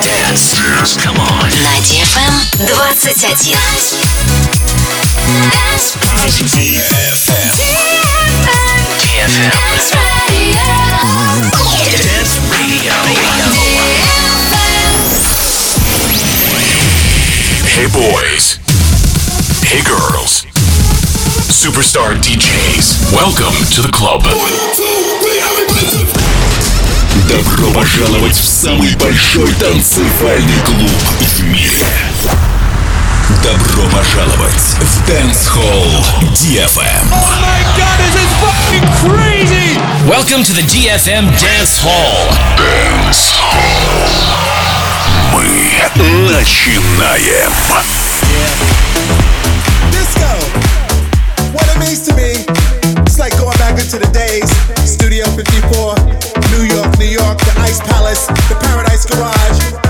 Dance. Come on. На DFM 21. DFM. Dance Radio. Hey boys. Hey girls. Superstar DJs. Welcome to the club. Добро пожаловать в самый большой танцевальный клуб в мире. Добро пожаловать в Dance Hall DFM. Welcome to the DFM Dance Hall. Dance Мы начинаем. Disco. What it means to me, it's like going back into the days. Studio 54, New York, the Ice Palace, the Paradise Garage.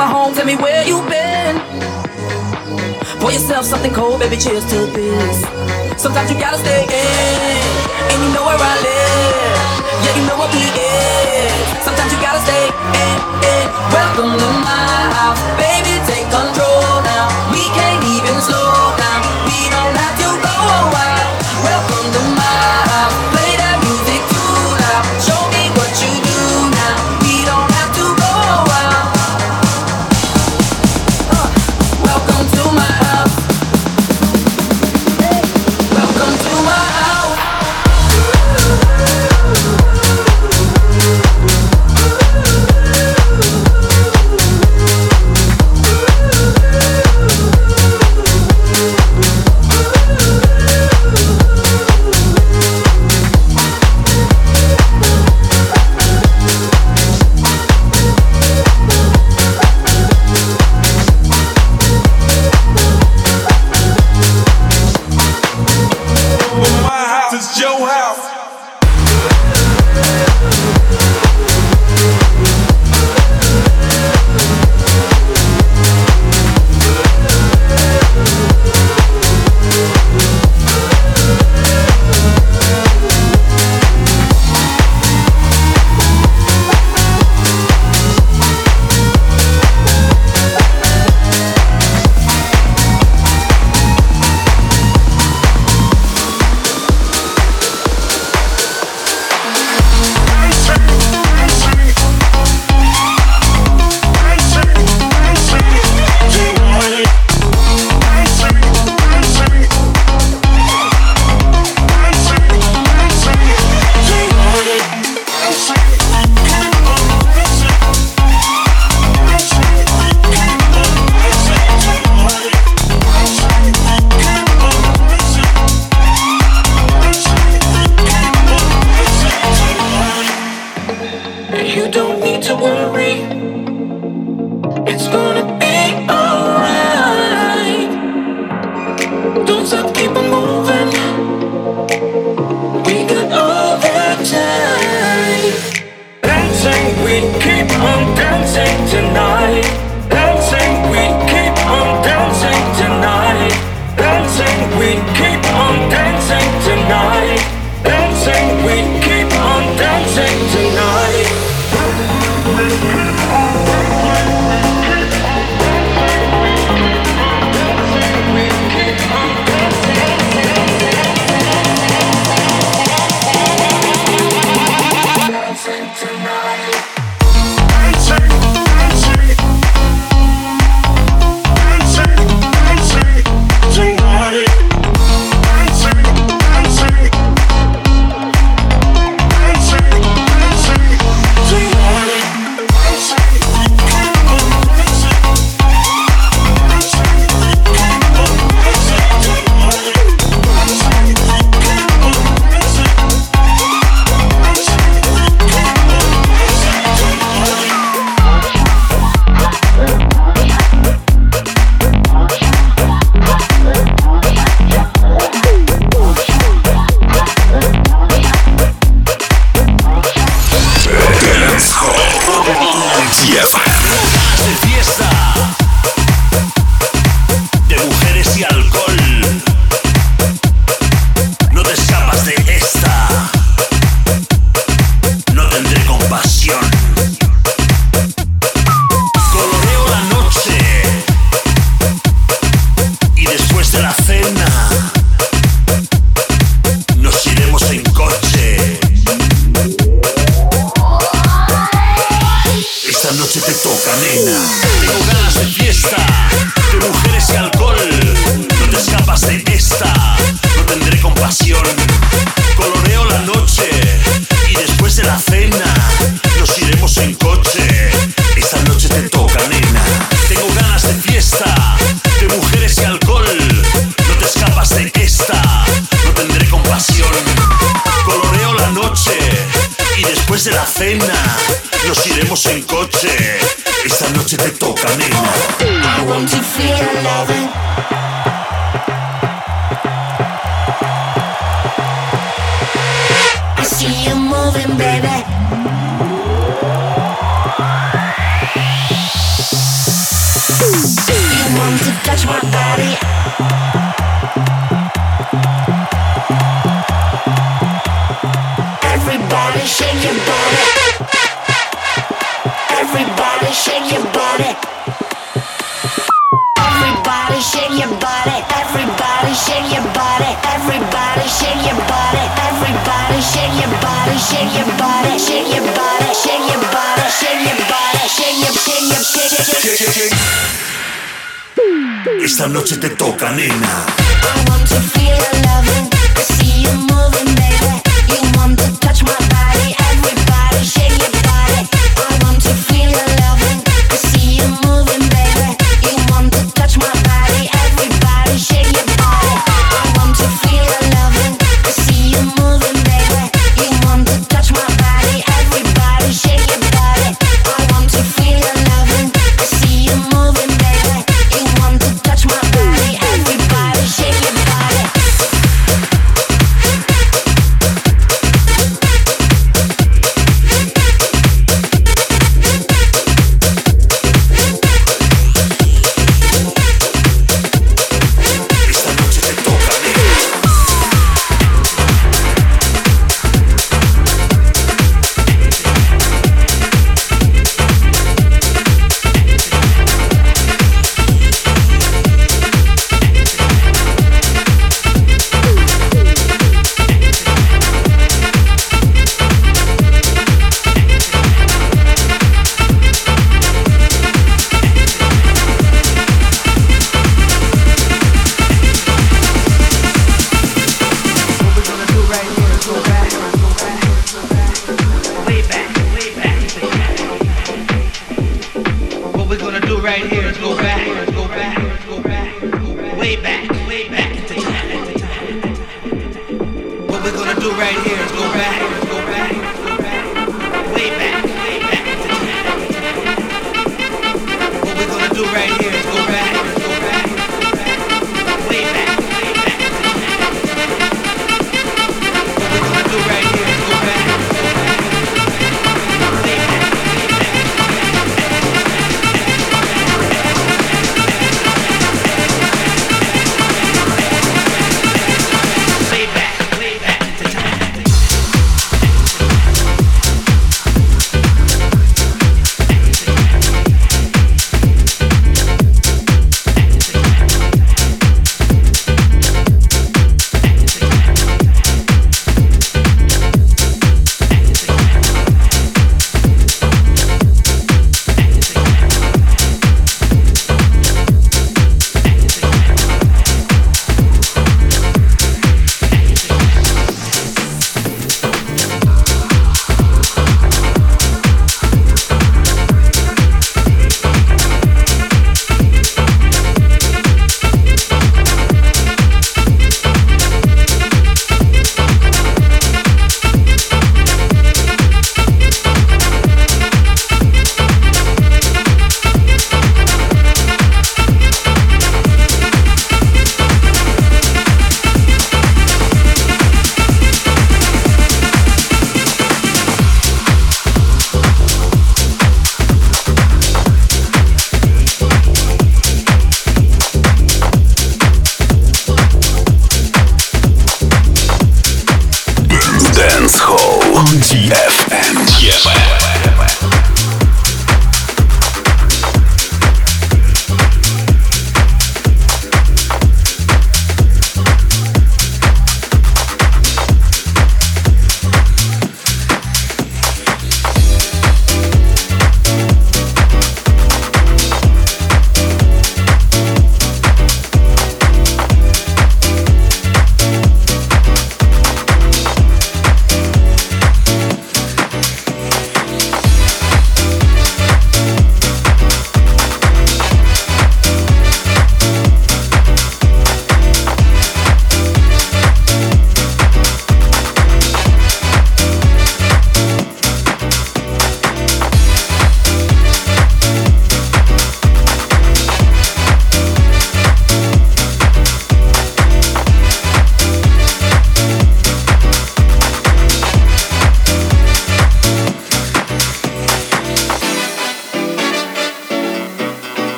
my home, tell me where you been. Pour yourself something cold, baby, cheers to this. Sometimes you gotta stay in, and you know where I live. Yeah, you know what we is. Sometimes you gotta stay in, in. Welcome to my house, baby, take control. something tonight. see you moving, baby. want to touch my body Everybody shake your body. Everybody shake your body. Shake your body. Shake your body. Shake your body. Shake your body. Shake your shake your. Esta noche te toca, nena. I want to feel loving. See you moving, baby. You want the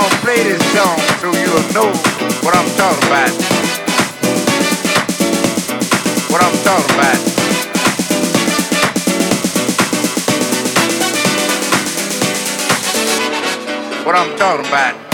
gonna play this song so you'll know what I'm talking about. What I'm talking about. what I'm talking about.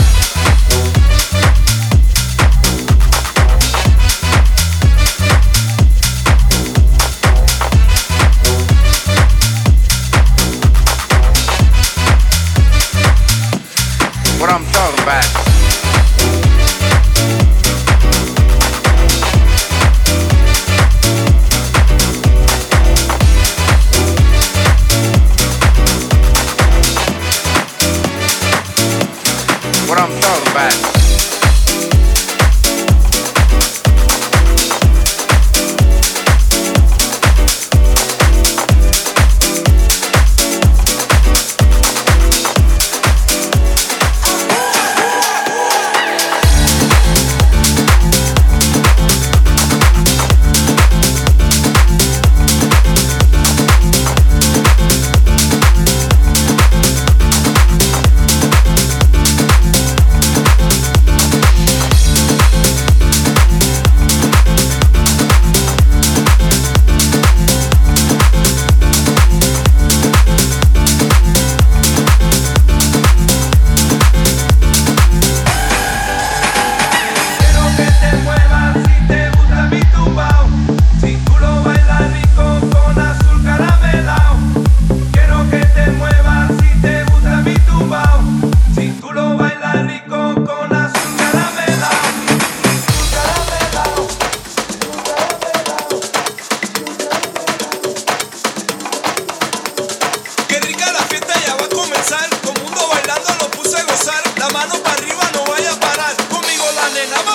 Morena.